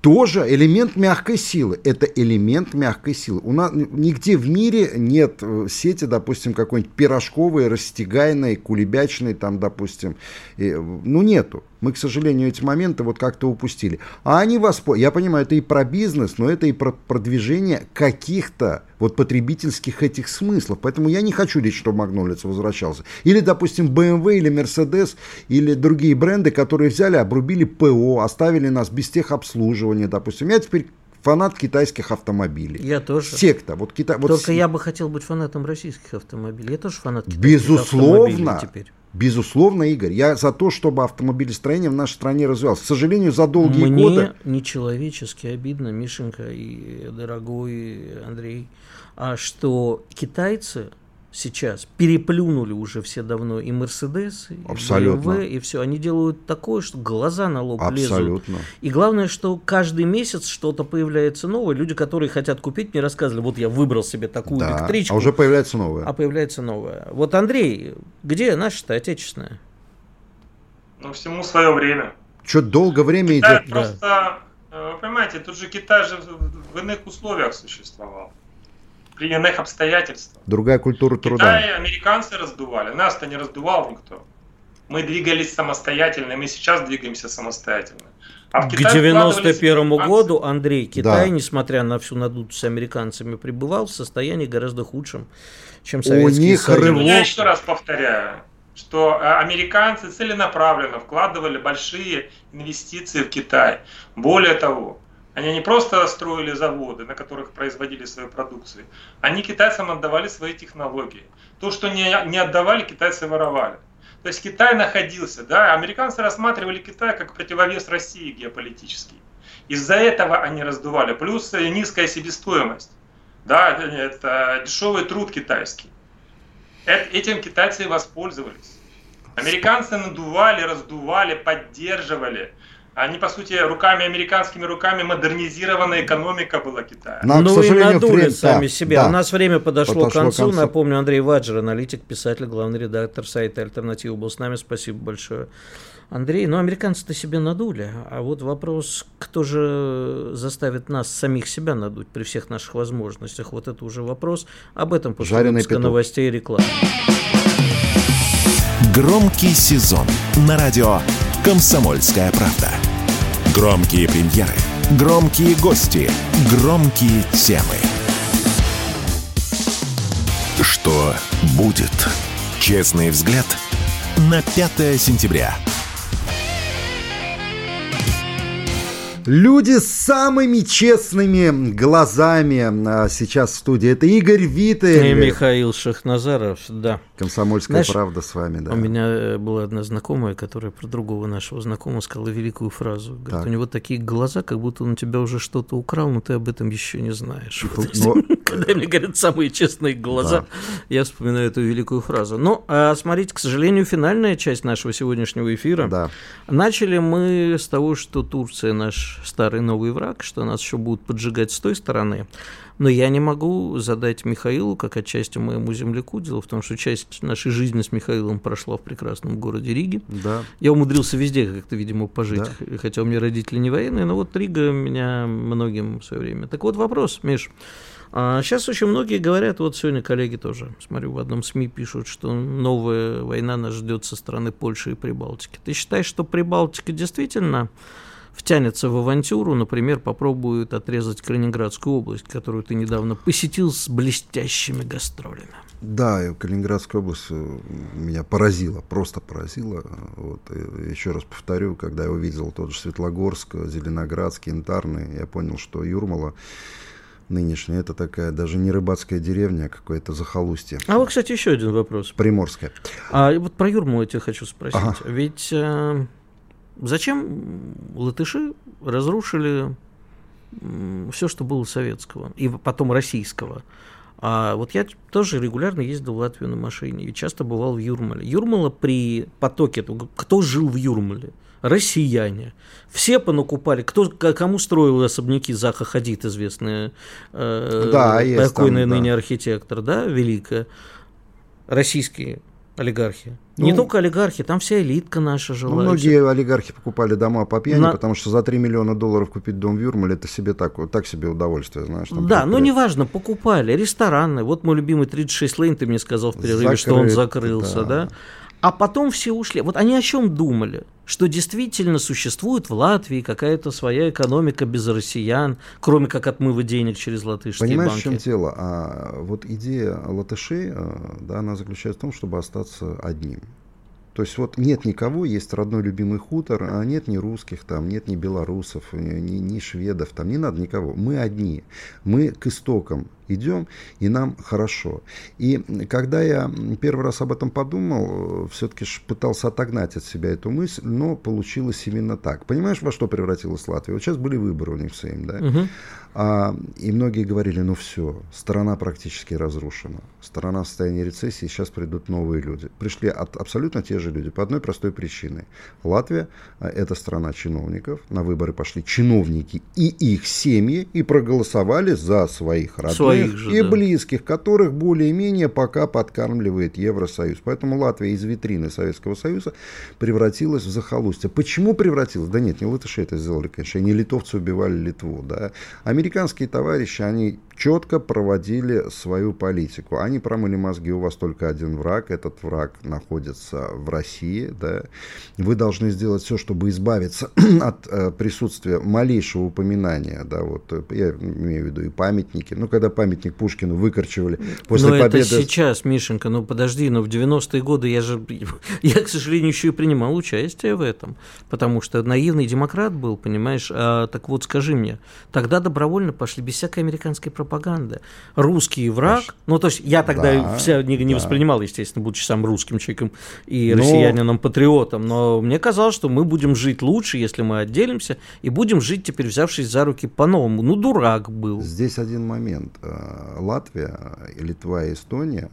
тоже элемент мягкой силы. Это элемент мягкой силы. У нас нигде в мире нет э, сети, допустим, какой-нибудь пирожковой, расстегайной, кулебячной, там, допустим. И, ну, нету. Мы, к сожалению, эти моменты вот как-то упустили. А они воспо... Я понимаю, это и про бизнес, но это и про продвижение каких-то вот потребительских этих смыслов. Поэтому я не хочу лично, чтобы Макдональдс возвращался. Или, допустим, BMW или Mercedes или другие бренды, которые взяли, обрубили ПО, оставили нас без техобслуживания, допустим. Я теперь фанат китайских автомобилей. Я тоже. Секта. Вот Китай, вот Только с- я бы хотел быть фанатом российских автомобилей. Я тоже фанат китайских Безусловно. автомобилей теперь. Безусловно, Игорь, я за то, чтобы автомобилестроение в нашей стране развивалось. К сожалению, за долгие Мне годы... нечеловечески обидно, Мишенька и дорогой Андрей, а что китайцы сейчас переплюнули уже все давно и Мерседес, и. BMW, и все. Они делают такое, что глаза на лоб лезут. Абсолютно. И главное, что каждый месяц что-то появляется новое. Люди, которые хотят купить, мне рассказывали, вот я выбрал себе такую Да. электричку, А уже появляется новое. а появляется новое. Вот, Андрей, где наша-то отечественная? Ну, всему свое время. Что долго время Китай идет. просто, э, вы понимаете, тут же Китай же в в иных условиях существовал. При иных обстоятельствах. Другая культура труда. Китай американцы раздували, нас-то не раздувал никто. Мы двигались самостоятельно, и мы сейчас двигаемся самостоятельно. А в К Китай 91 вкладывались году, Андрей, Китай, Да. несмотря на всю надутость американцами, пребывал в состоянии гораздо худшем, чем У Советский них Союз. рывок. Я еще раз повторяю, что э, американцы целенаправленно вкладывали большие инвестиции в Китай. Более того, они не просто строили заводы, на которых производили свою продукцию, они китайцам отдавали свои технологии. То, что не, не отдавали, китайцы воровали. То есть Китай находился, да, американцы рассматривали Китай как противовес России геополитический. Из-за этого они раздували. Плюс низкая себестоимость. Да, это дешевый труд китайский. Этим китайцы и воспользовались. Американцы надували, раздували, поддерживали. Они, по сути, руками, американскими руками модернизированная экономика была Китая. Но, ну, к и надули время, сами да, себя. Да. У нас время подошло, подошло к концу. концу. Напомню, Андрей Ваджер, аналитик, писатель, главный редактор сайта «Альтернатива» был с нами. Спасибо большое. Андрей, ну, американцы-то себе надули. А вот вопрос, кто же заставит нас самих себя надуть при всех наших возможностях? Вот это уже вопрос. Об этом после Жареный выпуска петух. новостей и рекламы. Громкий сезон на радио «Комсомольская правда». Громкие премьеры, громкие гости, громкие темы. Что будет? Честный взгляд на 5 сентября – Люди с самыми честными глазами а, сейчас в студии. Это Игорь Виты. И Михаил Шахназаров, да. Комсомольская Знаешь, правда с вами, да. У меня э, была одна знакомая, которая про другого нашего знакомого сказала великую фразу. Говорит, так. у него такие глаза, как будто он у тебя уже что-то украл, но ты об этом еще не знаешь. Но... [laughs] Когда мне говорят самые честные глаза, да. я вспоминаю эту великую фразу. Ну, а смотрите, к сожалению, финальная часть нашего сегодняшнего эфира. Да. Начали мы с того, что Турция наш старый новый враг, что нас еще будут поджигать с той стороны. Но я не могу задать Михаилу, как отчасти моему земляку. Дело в том, что часть нашей жизни с Михаилом прошла в прекрасном городе Риге. Да. Я умудрился везде как-то, видимо, пожить, да. хотя у меня родители не военные, но вот Рига меня многим в свое время. Так вот вопрос, Миш. А сейчас очень многие говорят, вот сегодня коллеги тоже, смотрю, в одном СМИ пишут, что новая война нас ждет со стороны Польши и Прибалтики. Ты считаешь, что Прибалтика действительно втянется в авантюру, например, попробует отрезать Калининградскую область, которую ты недавно посетил с блестящими гастролями. Да, Калининградская область э, меня поразила, просто поразила. Вот, еще раз повторю, когда я увидел тот же Светлогорск, Зеленоградск, Янтарный, я понял, что Юрмала нынешняя, это такая даже не рыбацкая деревня, а какое-то захолустье. А вот, кстати, еще один вопрос. Приморская. А вот про Юрмалу я тебя хочу спросить. Ага. Ведь э, Зачем латыши разрушили все, что было советского, и потом российского? А вот я тоже регулярно ездил в Латвию на машине и часто бывал в Юрмале. Юрмала при потоке, кто жил в Юрмале? Россияне. Все понакупали. Кто, кому строил особняки Заха Хадид, известный э, да, покойный там, ныне да. архитектор, да, великая. Российские олигархи. Ну, не только олигархи, там вся элитка наша жила. Ну, многие олигархи покупали дома по пьяни, На... потому что за 3 миллиона долларов купить дом в Юрмале, это себе так, так себе удовольствие, знаешь. Там да, но неважно, покупали. Рестораны. Вот мой любимый 36 лейн, ты мне сказал в перерыве, Закрыт, что он закрылся, да. да? А потом все ушли. Вот они о чем думали? Что действительно существует в Латвии какая-то своя экономика без россиян, кроме как отмыва денег через латышские Понимаешь, банки. Понимаешь, в чем дело? А вот идея латышей, э, да, она заключается в том, чтобы остаться одним. То есть вот нет никого, есть родной любимый хутор, а нет ни русских там, нет ни белорусов, ни, ни шведов, там не надо никого. Мы одни. Мы к истокам идем, и нам хорошо. И когда я первый раз об этом подумал, все-таки пытался отогнать от себя эту мысль, но получилось именно так. Понимаешь, во что превратилась Латвия? Вот сейчас были выборы у них в Сейм, да? Угу. А, и многие говорили, ну все, страна практически разрушена. Страна в состоянии рецессии, сейчас придут новые люди. Пришли от, абсолютно те же люди по одной простой причине. Латвия а, – это страна чиновников. На выборы пошли чиновники и их семьи и проголосовали за своих родных своих же, и да. близких, которых более-менее пока подкармливает Евросоюз. Поэтому Латвия из витрины Советского Союза превратилась в захолустье. Почему превратилась? Да нет, не латыши это сделали, конечно, не литовцы убивали Литву. Да? Американские товарищи, они четко проводили свою политику. Они промыли мозги, у вас только один враг, этот враг находится в России. Да? Вы должны сделать все, чтобы избавиться [clears throat] от э, присутствия малейшего упоминания. Да? Вот, э, я имею в виду и памятники. Ну, когда памятник Пушкину выкорчевали после но победы... это сейчас, Мишенька, ну подожди, но в 90-е годы я же, [laughs] я, к сожалению, еще и принимал участие в этом, потому что наивный демократ был, понимаешь. А, так вот, скажи мне, тогда добровольно пошли без всякой американской пропаганды. Русский враг, Паш, ну то есть я тогда да, вся не, не да. воспринимал, естественно, будучи сам русским человеком и но... россиянином-патриотом, но мне казалось, что мы будем жить лучше, если мы отделимся, и будем жить теперь взявшись за руки по-новому. Ну, дурак был. Здесь один момент. Э, э, Латвия, Литва и Эстония,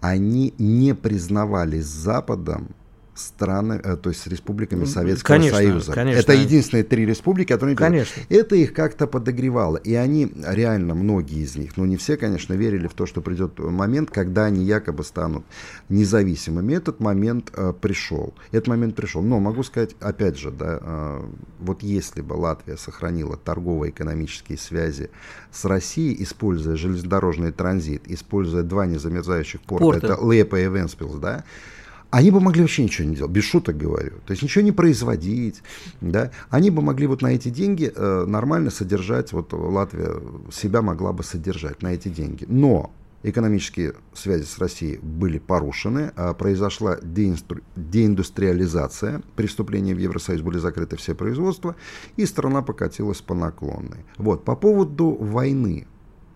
они не признавались Западом страны, э, то есть с республиками Советского конечно, Союза. Конечно. Это единственные три республики, которые... Конечно. Это их как-то подогревало. И они, реально, многие из них, ну не все, конечно, верили в то, что придет момент, когда они якобы станут независимыми. Этот момент э, пришел. Этот момент пришел. Но могу сказать, опять же, да, э, вот если бы Латвия сохранила торгово-экономические связи с Россией, используя железнодорожный транзит, используя два незамерзающих порта, Порты. это Лепа и Венспилс, да, они бы могли вообще ничего не делать, без шуток говорю. То есть ничего не производить. Да? Они бы могли вот на эти деньги э, нормально содержать, вот Латвия себя могла бы содержать на эти деньги. Но экономические связи с Россией были порушены, а произошла деинстру- деиндустриализация, преступления в Евросоюз были закрыты все производства, и страна покатилась по наклонной. Вот, по поводу войны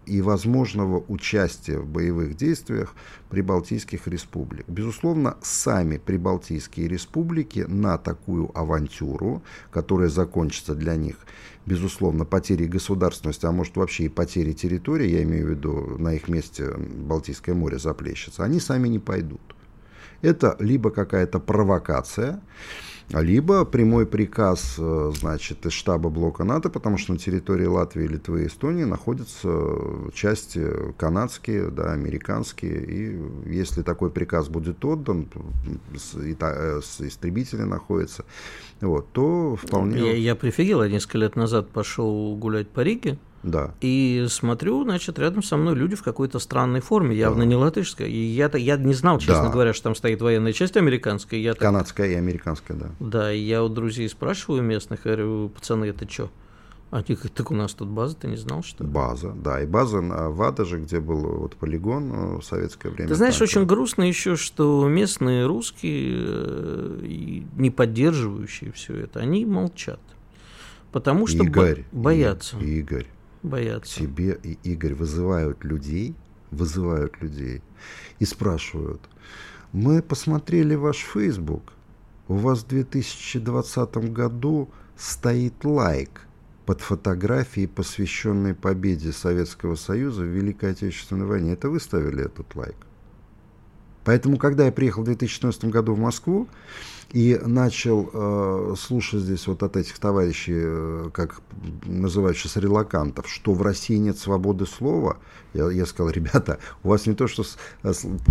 и возможного участия в боевых действиях прибалтийских республик. Безусловно, сами прибалтийские республики на такую авантюру, которая закончится для них, безусловно, потерей государственности, а может вообще и потерей территории, я имею в виду на их месте Балтийское море заплещется, они сами не пойдут. Это либо какая-то провокация, либо прямой приказ, э, значит, из штаба блока НАТО, потому что на территории Латвии, Литвы и Эстонии находятся части канадские, да, американские, и если такой приказ будет отдан, с, э, истребители находятся, вот, то вполне... Я, я прифигел, я несколько лет назад пошел гулять по Риге, да. И смотрю, значит, рядом со мной люди в какой-то странной форме, явно да. не латышской. И я, я не знал, честно да. говоря, что там стоит военная часть американская. Я Канадская так... и американская, да. Да, и я у друзей спрашиваю местных, говорю, пацаны, это что? Они говорят, так у нас тут база, ты не знал, что ли? База, да, и база в Адаже, где был вот полигон в советское время. Ты знаешь, очень грустно еще, что местные русские, не поддерживающие все это, они молчат. Потому что Игорь, боятся. Игорь, боятся. Тебе и Игорь вызывают людей, вызывают людей и спрашивают, мы посмотрели ваш Facebook, у вас в 2020 году стоит лайк под фотографией, посвященной победе Советского Союза в Великой Отечественной войне. Это вы ставили этот лайк? Поэтому, когда я приехал в 2014 году в Москву и начал э, слушать здесь вот от этих товарищей, э, как называют сейчас релакантов, что в России нет свободы слова, я, я сказал, ребята, у вас не то, что с,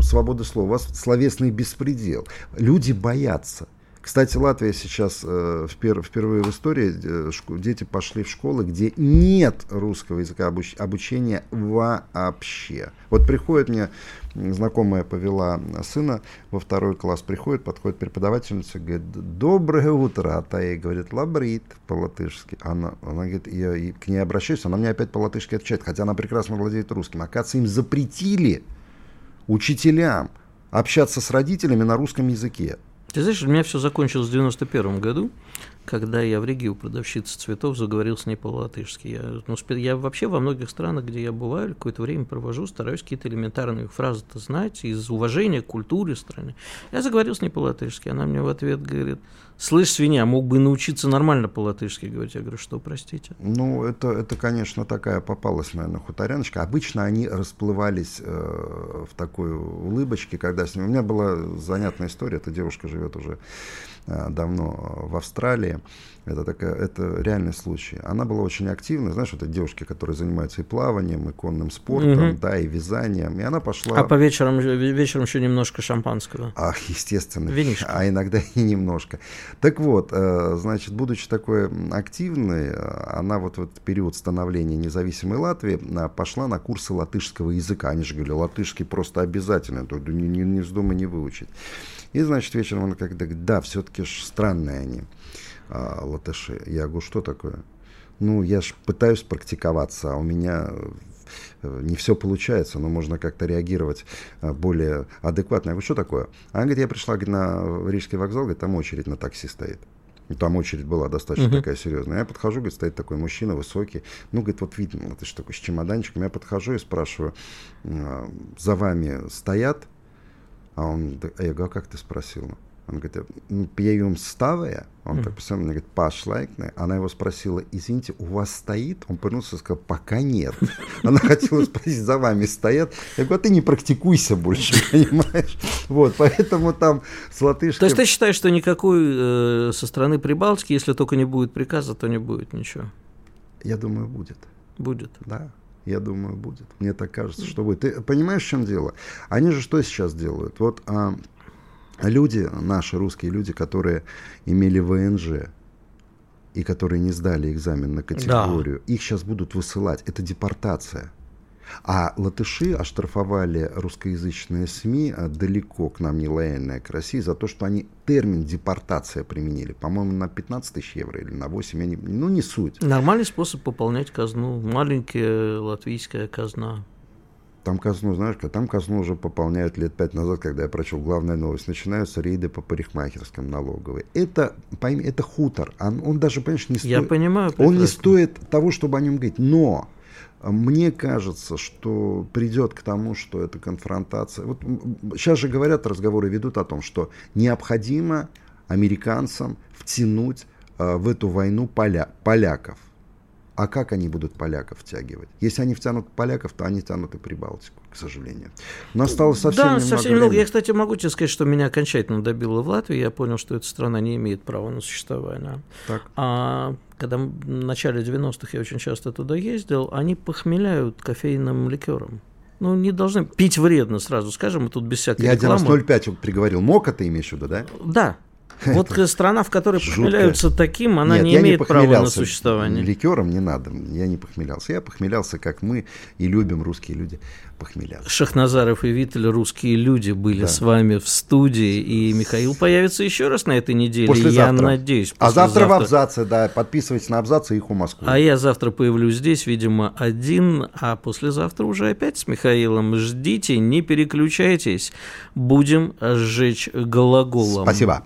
свобода слова, у вас словесный беспредел. Люди боятся. Кстати, Латвия сейчас э, впер, впервые в истории э, дети пошли в школы, где нет русского языка обуч, обучения вообще. Вот приходит мне знакомая повела сына во второй класс, приходит, подходит преподавательница, говорит, доброе утро, а та ей говорит, лабрит по-латышски. Она, она говорит, я к ней обращаюсь, она мне опять по-латышски отвечает, хотя она прекрасно владеет русским. Оказывается, им запретили учителям общаться с родителями на русском языке. Ты знаешь, у меня все закончилось в 91 году, когда я в Риге у продавщицы цветов заговорил с ней по-латышски. Я, ну, я вообще во многих странах, где я бываю, какое-то время провожу, стараюсь какие-то элементарные фразы-то знать из уважения к культуре страны. Я заговорил с ней по-латышски, она мне в ответ говорит, слышь, свинья, мог бы научиться нормально по-латышски говорить. Я говорю, что, простите? Ну, это, это конечно, такая попалась, наверное, хуторяночка. Обычно они расплывались э, в такой улыбочке, когда с ним... У меня была занятная история, эта девушка живет уже давно в Австралии. Это, такая, это реальный случай. Она была очень активна, знаешь, эти девушки, которые занимаются и плаванием, и конным спортом, угу. да, и вязанием. И она пошла... А по вечерам, вечером еще немножко шампанского? Ах, естественно. Винишко. А иногда и немножко. Так вот, э, значит, будучи такой активной, э, она вот в этот период становления независимой Латвии э, пошла на курсы латышского языка. Они же говорили, латышский просто обязательно, не, не, не вздумай не выучить. И, значит, вечером она как-то говорит, да, все-таки странные они а, латыши. Я говорю, что такое? Ну, я же пытаюсь практиковаться, а у меня э, не все получается, но можно как-то реагировать э, более адекватно. Я говорю, что такое? Она говорит, я пришла на Рижский вокзал, говорит, там очередь на такси стоит. Там очередь была достаточно uh-huh. такая серьезная. Я подхожу, говорит, стоит такой мужчина высокий. Ну, говорит, вот видно, ты такой с чемоданчиком. Я подхожу и спрашиваю, за вами стоят? А он, а я говорю, а как ты спросила? Он говорит, ну, пьем ставая. Он mm. так посмотрел, говорит, пошлайкне. Она его спросила, извините, у вас стоит? Он повернулся и сказал, пока нет. [laughs] Она хотела спросить, за вами стоят? Я говорю, а ты не практикуйся больше, [laughs] понимаешь? Вот, поэтому там с латышкой... То есть ты считаешь, что никакой э, со стороны Прибалтики, если только не будет приказа, то не будет ничего? Я думаю, будет. Будет? Да. Я думаю, будет. Мне так кажется, что будет. Ты понимаешь, в чем дело? Они же что сейчас делают? Вот а, люди, наши русские люди, которые имели ВНЖ и которые не сдали экзамен на категорию, да. их сейчас будут высылать. Это депортация. А латыши оштрафовали русскоязычные СМИ а, далеко к нам не лояльные к России за то, что они термин депортация применили. По-моему, на 15 тысяч евро или на 8, я не, ну не суть. Нормальный способ пополнять казну. Маленькая латвийская казна. Там казну, знаешь, там казну уже пополняют лет пять назад, когда я прочел главная новость. Начинаются рейды по парикмахерским налоговой. Это, пойми, это хутор. Он, он даже, понимаешь, не стоит... Я понимаю прекрасно. Он не стоит того, чтобы о нем говорить. Но мне кажется, что придет к тому, что это конфронтация. Вот сейчас же говорят, разговоры ведут о том, что необходимо американцам втянуть э, в эту войну поля, поляков. А как они будут поляков втягивать? Если они втянут поляков, то они тянут и Прибалтику, к сожалению. Но осталось совсем да, немного совсем немного. Я, кстати, могу тебе сказать, что меня окончательно добило в Латвии. Я понял, что эта страна не имеет права на существование. Так. А когда в начале 90-х я очень часто туда ездил, они похмеляют кофейным ликером. Ну, не должны пить вредно, сразу скажем, и тут без всякой Я рекламы. один раз 0,5 приговорил. Мока ты имеешь в виду, да? Да, вот страна, в которой похмеляются таким, она Нет, не имеет права на существование. Ликером не надо, я не похмелялся. Я похмелялся, как мы и любим русские люди похмеляться. Шахназаров и Виттель, русские люди, были да. с вами в студии, и Михаил появится еще раз на этой неделе, послезавтра. я надеюсь. А завтра в абзаце, да, подписывайтесь на абзацы их у Москвы. А я завтра появлюсь здесь, видимо, один, а послезавтра уже опять с Михаилом. Ждите, не переключайтесь, будем сжечь глаголом. Спасибо.